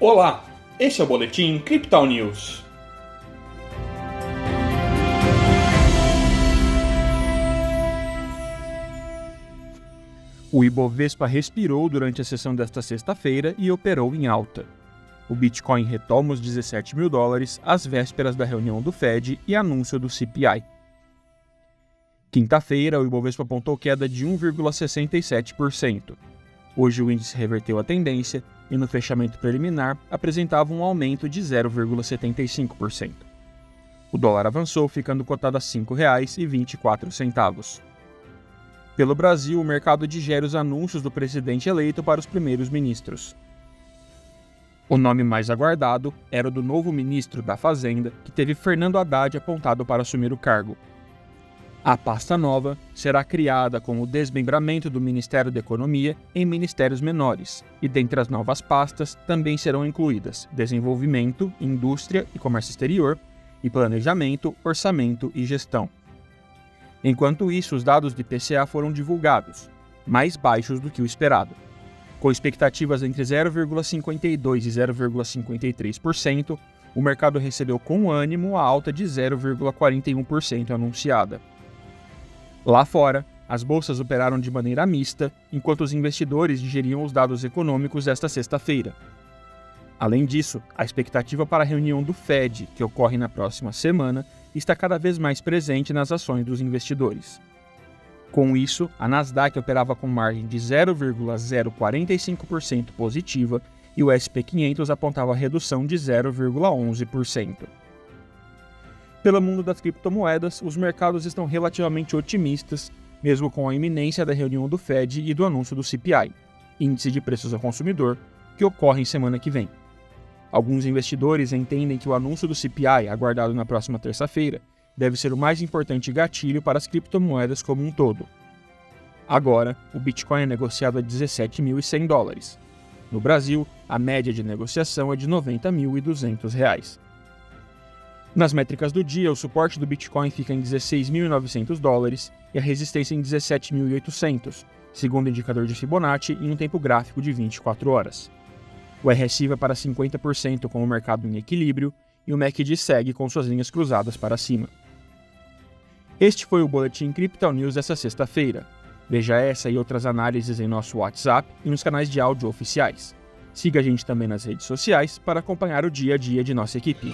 Olá, este é o Boletim Crypto News. O Ibovespa respirou durante a sessão desta sexta-feira e operou em alta. O Bitcoin retoma os 17 mil dólares às vésperas da reunião do Fed e anúncio do CPI. Quinta-feira, o Ibovespa apontou queda de 1,67%. Hoje o índice reverteu a tendência e no fechamento preliminar apresentava um aumento de 0,75%. O dólar avançou, ficando cotado a R$ 5,24. Pelo Brasil, o mercado digere os anúncios do presidente eleito para os primeiros ministros. O nome mais aguardado era o do novo ministro da Fazenda, que teve Fernando Haddad apontado para assumir o cargo. A pasta nova será criada com o desmembramento do Ministério da Economia em ministérios menores, e dentre as novas pastas também serão incluídas Desenvolvimento, Indústria e Comércio Exterior, e Planejamento, Orçamento e Gestão. Enquanto isso, os dados de PCA foram divulgados, mais baixos do que o esperado com expectativas entre 0,52% e 0,53%, o mercado recebeu com ânimo a alta de 0,41% anunciada. Lá fora, as bolsas operaram de maneira mista, enquanto os investidores digeriam os dados econômicos desta sexta-feira. Além disso, a expectativa para a reunião do Fed, que ocorre na próxima semana, está cada vez mais presente nas ações dos investidores. Com isso, a Nasdaq operava com margem de 0,045% positiva e o SP 500 apontava redução de 0,11%. Pelo mundo das criptomoedas, os mercados estão relativamente otimistas, mesmo com a iminência da reunião do Fed e do anúncio do CPI, Índice de Preços ao Consumidor, que ocorre em semana que vem. Alguns investidores entendem que o anúncio do CPI, aguardado na próxima terça-feira, deve ser o mais importante gatilho para as criptomoedas como um todo. Agora, o Bitcoin é negociado a 17.100 dólares. No Brasil, a média de negociação é de 90.200 reais. Nas métricas do dia, o suporte do Bitcoin fica em 16.900 dólares e a resistência em 17.800, segundo o indicador de Fibonacci em um tempo gráfico de 24 horas. O RSI vai para 50% com o mercado em equilíbrio e o MACD segue com suas linhas cruzadas para cima. Este foi o Boletim Crypto News dessa sexta-feira. Veja essa e outras análises em nosso WhatsApp e nos canais de áudio oficiais. Siga a gente também nas redes sociais para acompanhar o dia a dia de nossa equipe.